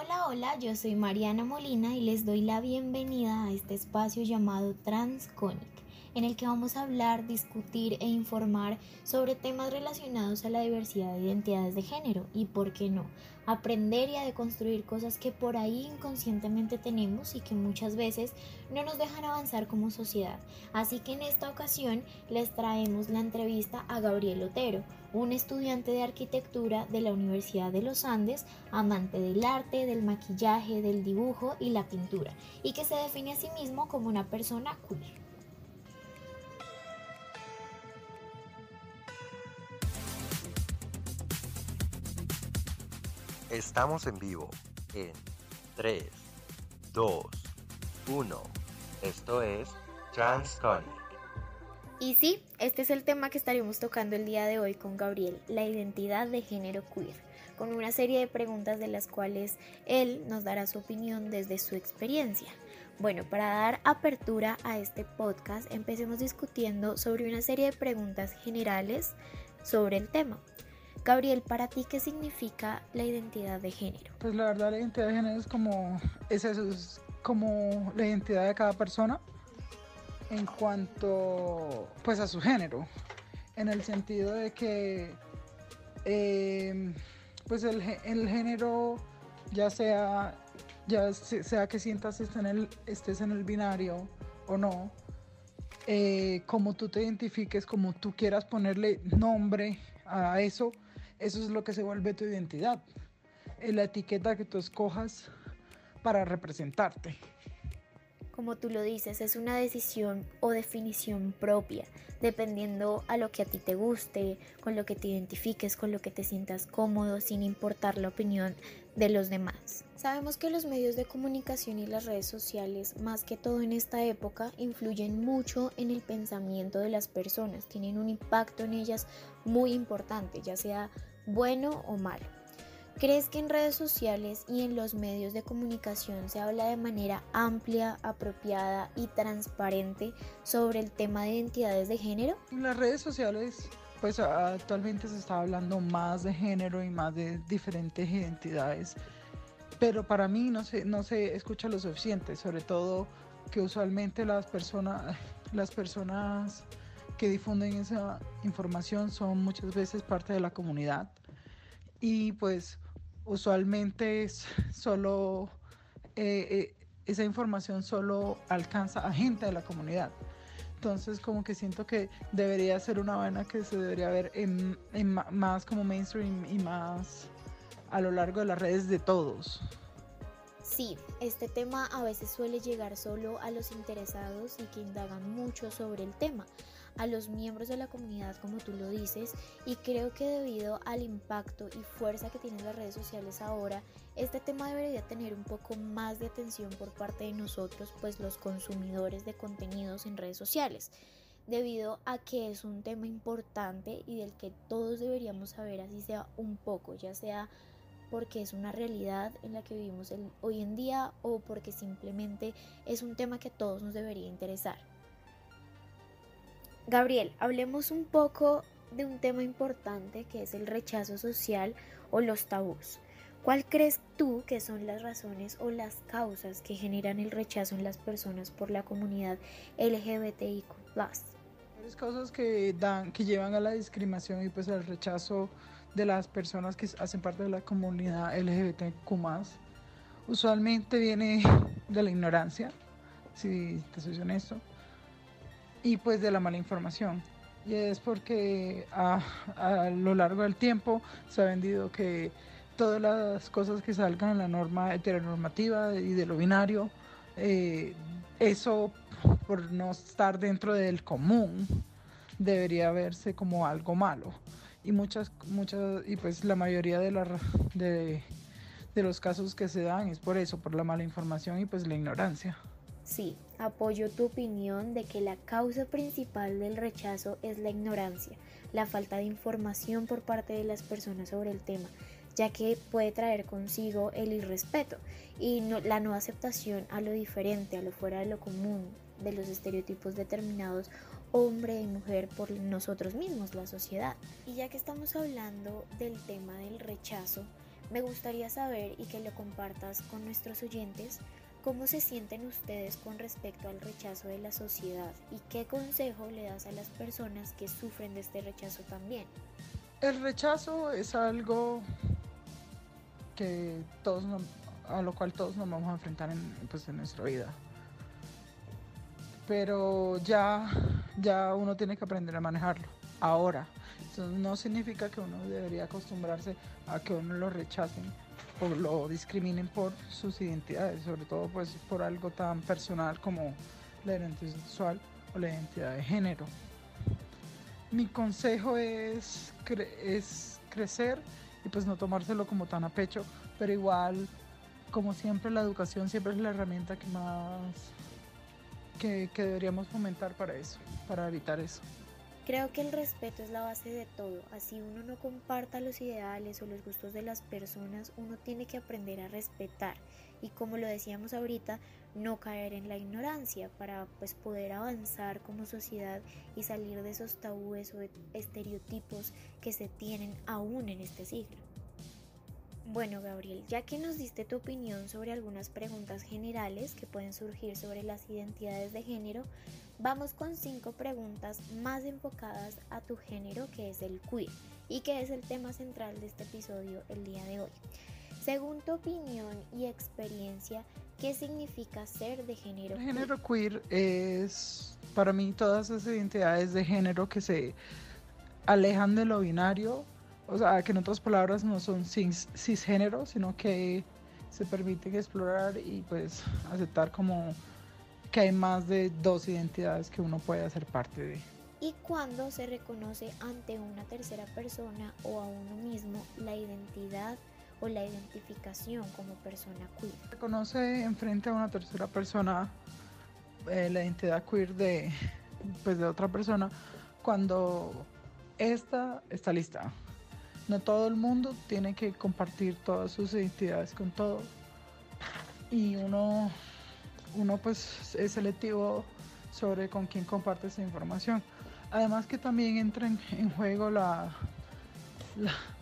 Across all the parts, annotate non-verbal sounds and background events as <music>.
Hola, hola, yo soy Mariana Molina y les doy la bienvenida a este espacio llamado Transconic en el que vamos a hablar, discutir e informar sobre temas relacionados a la diversidad de identidades de género y, por qué no, aprender y a deconstruir cosas que por ahí inconscientemente tenemos y que muchas veces no nos dejan avanzar como sociedad. Así que en esta ocasión les traemos la entrevista a Gabriel Otero, un estudiante de arquitectura de la Universidad de los Andes, amante del arte, del maquillaje, del dibujo y la pintura, y que se define a sí mismo como una persona queer. Estamos en vivo en 3, 2, 1. Esto es TransConic. Y sí, este es el tema que estaremos tocando el día de hoy con Gabriel, la identidad de género queer, con una serie de preguntas de las cuales él nos dará su opinión desde su experiencia. Bueno, para dar apertura a este podcast, empecemos discutiendo sobre una serie de preguntas generales sobre el tema. Gabriel, para ti, ¿qué significa la identidad de género? Pues la verdad, la identidad de género es como, es como la identidad de cada persona en cuanto pues a su género, en el sentido de que em, pues el, género ya sea ya sea que sientas estés en el, estés en el binario o no, eh, como tú te identifiques, como tú quieras ponerle nombre a eso, eso es lo que se vuelve tu identidad. Es la etiqueta que tú escojas para representarte. Como tú lo dices, es una decisión o definición propia, dependiendo a lo que a ti te guste, con lo que te identifiques, con lo que te sientas cómodo, sin importar la opinión de los demás. Sabemos que los medios de comunicación y las redes sociales, más que todo en esta época, influyen mucho en el pensamiento de las personas, tienen un impacto en ellas muy importante, ya sea bueno o malo. ¿Crees que en redes sociales y en los medios de comunicación se habla de manera amplia, apropiada y transparente sobre el tema de identidades de género? Las redes sociales, pues actualmente se está hablando más de género y más de diferentes identidades, pero para mí no se, no se escucha lo suficiente, sobre todo que usualmente las personas, <laughs> las personas que difunden esa información son muchas veces parte de la comunidad y pues usualmente es <laughs> solo eh, eh, esa información solo alcanza a gente de la comunidad. Entonces como que siento que debería ser una vaina que se debería ver en, más como mainstream y más a lo largo de las redes de todos. Sí, este tema a veces suele llegar solo a los interesados y que indagan mucho sobre el tema a los miembros de la comunidad, como tú lo dices, y creo que debido al impacto y fuerza que tienen las redes sociales ahora, este tema debería tener un poco más de atención por parte de nosotros, pues los consumidores de contenidos en redes sociales debido a que es un tema importante y del que todos deberíamos saber así sea un poco, ya sea porque es una realidad en la que vivimos hoy en día o porque simplemente es un tema que a todos nos debería interesar. Gabriel, hablemos un poco de un tema importante que es el rechazo social o los tabús. ¿Cuál crees tú que son las razones o las causas que generan el rechazo en las personas por la comunidad LGBTIQ+. Las causas que dan que llevan a la discriminación y pues al rechazo de las personas que hacen parte de la comunidad LGBTQ+. Usualmente viene de la ignorancia, si te soy honesto y pues de la mala información. Y es porque a, lo largo del tiempo se ha vendido que todas las cosas que salgan en la norma heteronormativa y de lo binario, eh, eso por no estar dentro del común debería verse como algo malo. Y muchas, muchas, y pues la mayoría de, la, de, de los casos que se dan es por eso, por la mala información y pues la ignorancia. Sí, apoyo tu opinión de que la causa principal del rechazo es la ignorancia, la falta de información por parte de las personas sobre el tema, ya que puede traer consigo el irrespeto y la no aceptación a lo diferente, a lo fuera de lo común, de los estereotipos determinados hombre y mujer por nosotros mismos, la sociedad. Y ya que estamos hablando del tema del rechazo, Me gustaría saber y que lo compartas con nuestros oyentes cómo se sienten ustedes con respecto al rechazo de la sociedad y qué consejo le das a las personas que sufren de este rechazo también. El rechazo es algo que todos a lo cual todos nos vamos a enfrentar en, pues, en nuestra vida. Pero ya, ya uno tiene que aprender a manejarlo. Ahora, eso no significa que uno debería acostumbrarse a que uno lo rechacen o lo discriminen por sus identidades, sobre todo pues por algo tan personal como la identidad sexual o la identidad de género. Mi consejo es, es crecer y pues no tomárselo como tan a pecho, pero igual, como siempre, la educación siempre es la herramienta que más que deberíamos fomentar para eso, para evitar eso. Creo que el respeto es la base de todo. Así uno no comparta los ideales o los gustos de las personas, uno tiene que aprender a respetar y como lo decíamos ahorita, no caer en la ignorancia para pues poder avanzar como sociedad y salir de esos tabúes o estereotipos que se tienen aún en este siglo. Bueno, Gabriel, ya que nos diste tu opinión sobre algunas preguntas generales que pueden surgir sobre las identidades de género, vamos con cinco preguntas más enfocadas a tu género que es el queer y que es el tema central de este episodio el día de hoy. Según tu opinión y experiencia, ¿qué significa ser de género queer? El género queer es para mí todas esas identidades de género que se alejan de lo binario o sea, que en otras palabras no son cis, cisgénero, sino que se permiten explorar y pues aceptar como que hay más de dos identidades que uno puede hacer parte de. ¿Y cuando se reconoce ante una tercera persona o a uno mismo la identidad o la identificación como persona queer? Se reconoce enfrente a una tercera persona eh, la identidad queer de, pues, de otra persona cuando esta está lista. No todo el mundo tiene que compartir todas sus identidades con todo. Y uno, uno pues es selectivo sobre con quién comparte esa información. Además que también entra en, juego la,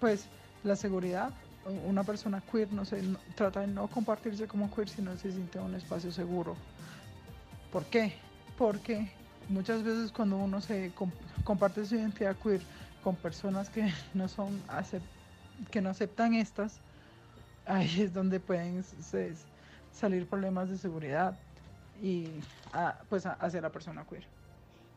pues, la seguridad. Una persona queer no se, trata de no compartirse como queer si no se siente en un espacio seguro. ¿Por qué? Porque muchas veces cuando uno se comparte su identidad queer, con personas que <laughs> no son que no aceptan estas, ahí es donde pueden salir problemas de seguridad y pues hacia la persona queer.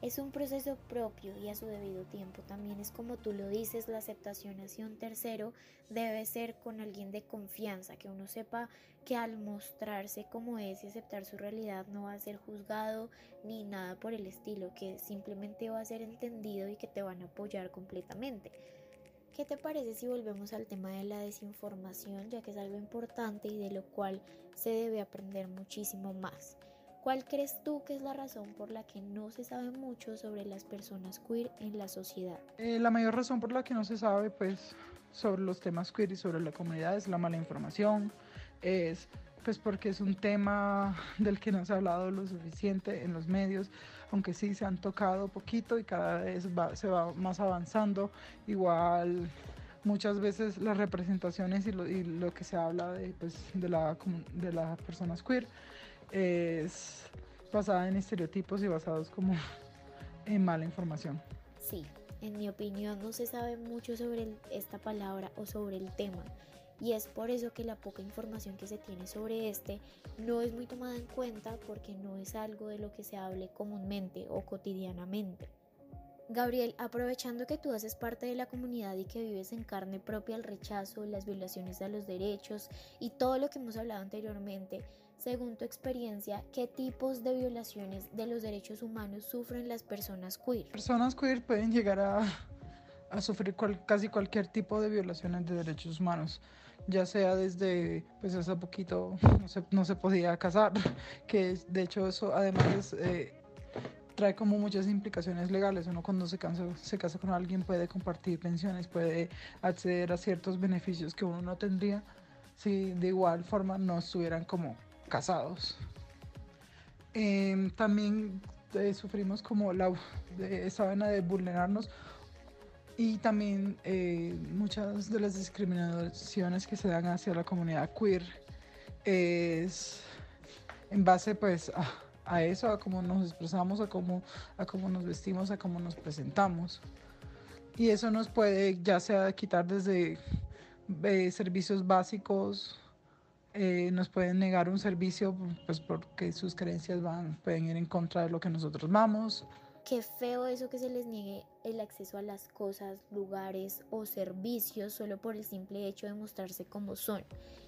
Es un proceso propio y a su debido tiempo. También es como tú lo dices, la aceptación hacia un tercero debe ser con alguien de confianza, que uno sepa que al mostrarse como es y aceptar su realidad no va a ser juzgado ni nada por el estilo, que simplemente va a ser entendido y que te van a apoyar completamente. ¿Qué te parece si volvemos al tema de la desinformación, ya que es algo importante y de lo cual se debe aprender muchísimo más? ¿Cuál crees tú que es la razón por la que no se sabe mucho sobre las personas queer en la sociedad? Eh, la mayor razón por la que no se sabe pues sobre los temas queer y sobre la comunidad es la mala información, es pues porque es un tema del que no se ha hablado lo suficiente en los medios, aunque sí se han tocado poquito y cada vez se va más avanzando. Igual muchas veces las representaciones y lo, y lo que se habla de, pues, de, la, de las personas queer es basada en estereotipos y basados como <laughs> en mala información. Sí, en mi opinión no se sabe mucho sobre esta palabra o sobre el tema y es por eso que la poca información que se tiene sobre este no es muy tomada en cuenta porque no es algo de lo que se hable comúnmente o cotidianamente. Gabriel, aprovechando que tú haces parte de la comunidad y que vives en carne propia el rechazo, las violaciones a los derechos y todo lo que hemos hablado anteriormente, según tu experiencia, ¿qué tipos de violaciones de los derechos humanos sufren las personas queer? Personas queer pueden llegar a, a sufrir casi cualquier tipo de violaciones de derechos humanos, ya sea desde, pues hace poquito <laughs> no se, no se podía casar, <laughs> que de hecho eso además eh, trae como muchas implicaciones legales. Uno cuando se, se casa con alguien puede compartir pensiones, puede acceder a ciertos beneficios que uno no tendría si de igual forma no estuvieran como casados. Em, también eh, sufrimos como la, esa vena de vulnerarnos Y también eh, muchas de las discriminaciones que se dan hacia la comunidad queer es en base pues a, eso, a cómo nos expresamos, a cómo, a cómo nos vestimos, a cómo nos presentamos. Y eso nos puede ya sea quitar desde eh, servicios básicos, eh, nos pueden negar un servicio pues porque sus creencias van, pueden ir en contra de lo que nosotros vamos. Qué feo eso que se les niegue el acceso a las cosas, lugares o servicios solo por el simple hecho de mostrarse como son.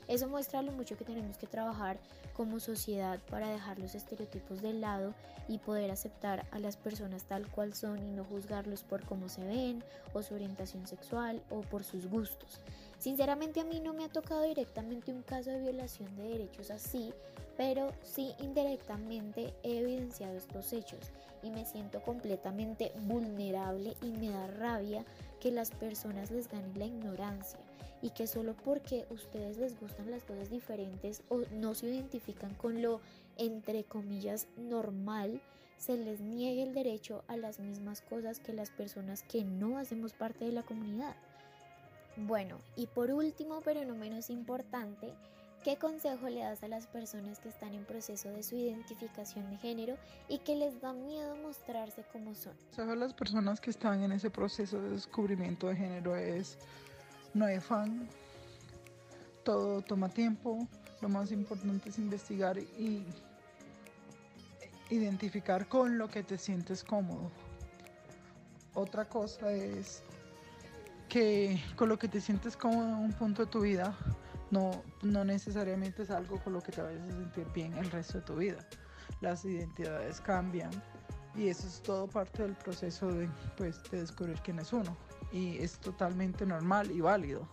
Eso muestra lo mucho que tenemos que trabajar como sociedad para dejar los estereotipos de lado y poder aceptar a las personas tal cual son y no juzgarlos por cómo se ven o su orientación sexual o por sus gustos. Sinceramente a mí no me ha tocado directamente un caso de violación de derechos así, pero sí indirectamente he evidenciado estos hechos y me siento completamente vulnerable y me da rabia que las personas les gane la ignorancia y que solo porque ustedes les gustan las cosas diferentes o no se identifican con lo entre comillas normal, se les niegue el derecho a las mismas cosas que las personas que no hacemos parte de la comunidad. Bueno, y por último, pero no menos importante, ¿Qué consejo le das a las personas que están en proceso de su identificación de género y que les da miedo mostrarse como son? A las personas que están en ese proceso de descubrimiento de género es no hay fan, todo toma tiempo, lo más importante es investigar y identificar con lo que te sientes cómodo. Otra cosa es que con lo que te sientes cómodo en un punto de tu vida no, no necesariamente es algo con lo que te vayas a sentir bien el resto de tu vida. Las identidades cambian y eso es todo parte del proceso de, pues, de descubrir quién es uno. Y es totalmente normal y válido.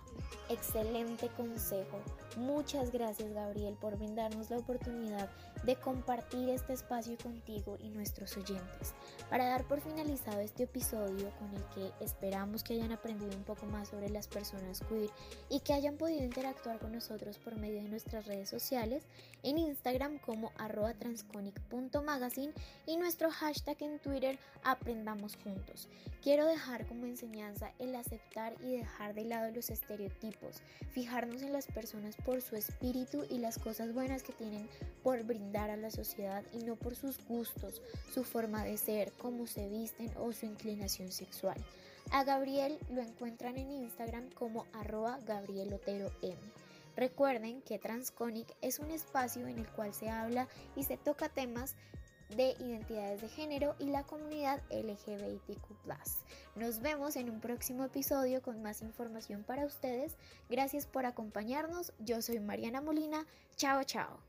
Excelente consejo. Muchas gracias Gabriel por brindarnos la oportunidad de compartir este espacio contigo y nuestros oyentes. Para dar por finalizado este episodio con el que esperamos que hayan aprendido un poco más sobre las personas queer y que hayan podido interactuar con nosotros por medio de nuestras redes sociales, en Instagram como arroba transconic.magazine y nuestro hashtag en Twitter aprendamos juntos. Quiero dejar como enseñanza el aceptar y dejar de lado los estereotipos, fijarnos en las personas por su espíritu y las cosas buenas que tienen por brindar a la sociedad y no por sus gustos, su forma de ser, cómo se visten o su inclinación sexual. A Gabriel lo encuentran en Instagram como arroba gabrielotero M. Recuerden que Transconic es un espacio en el cual se habla y se toca temas de identidades de género y la comunidad LGBTQ. Nos vemos en un próximo episodio con más información para ustedes. Gracias por acompañarnos. Yo soy Mariana Molina. Chao, chao.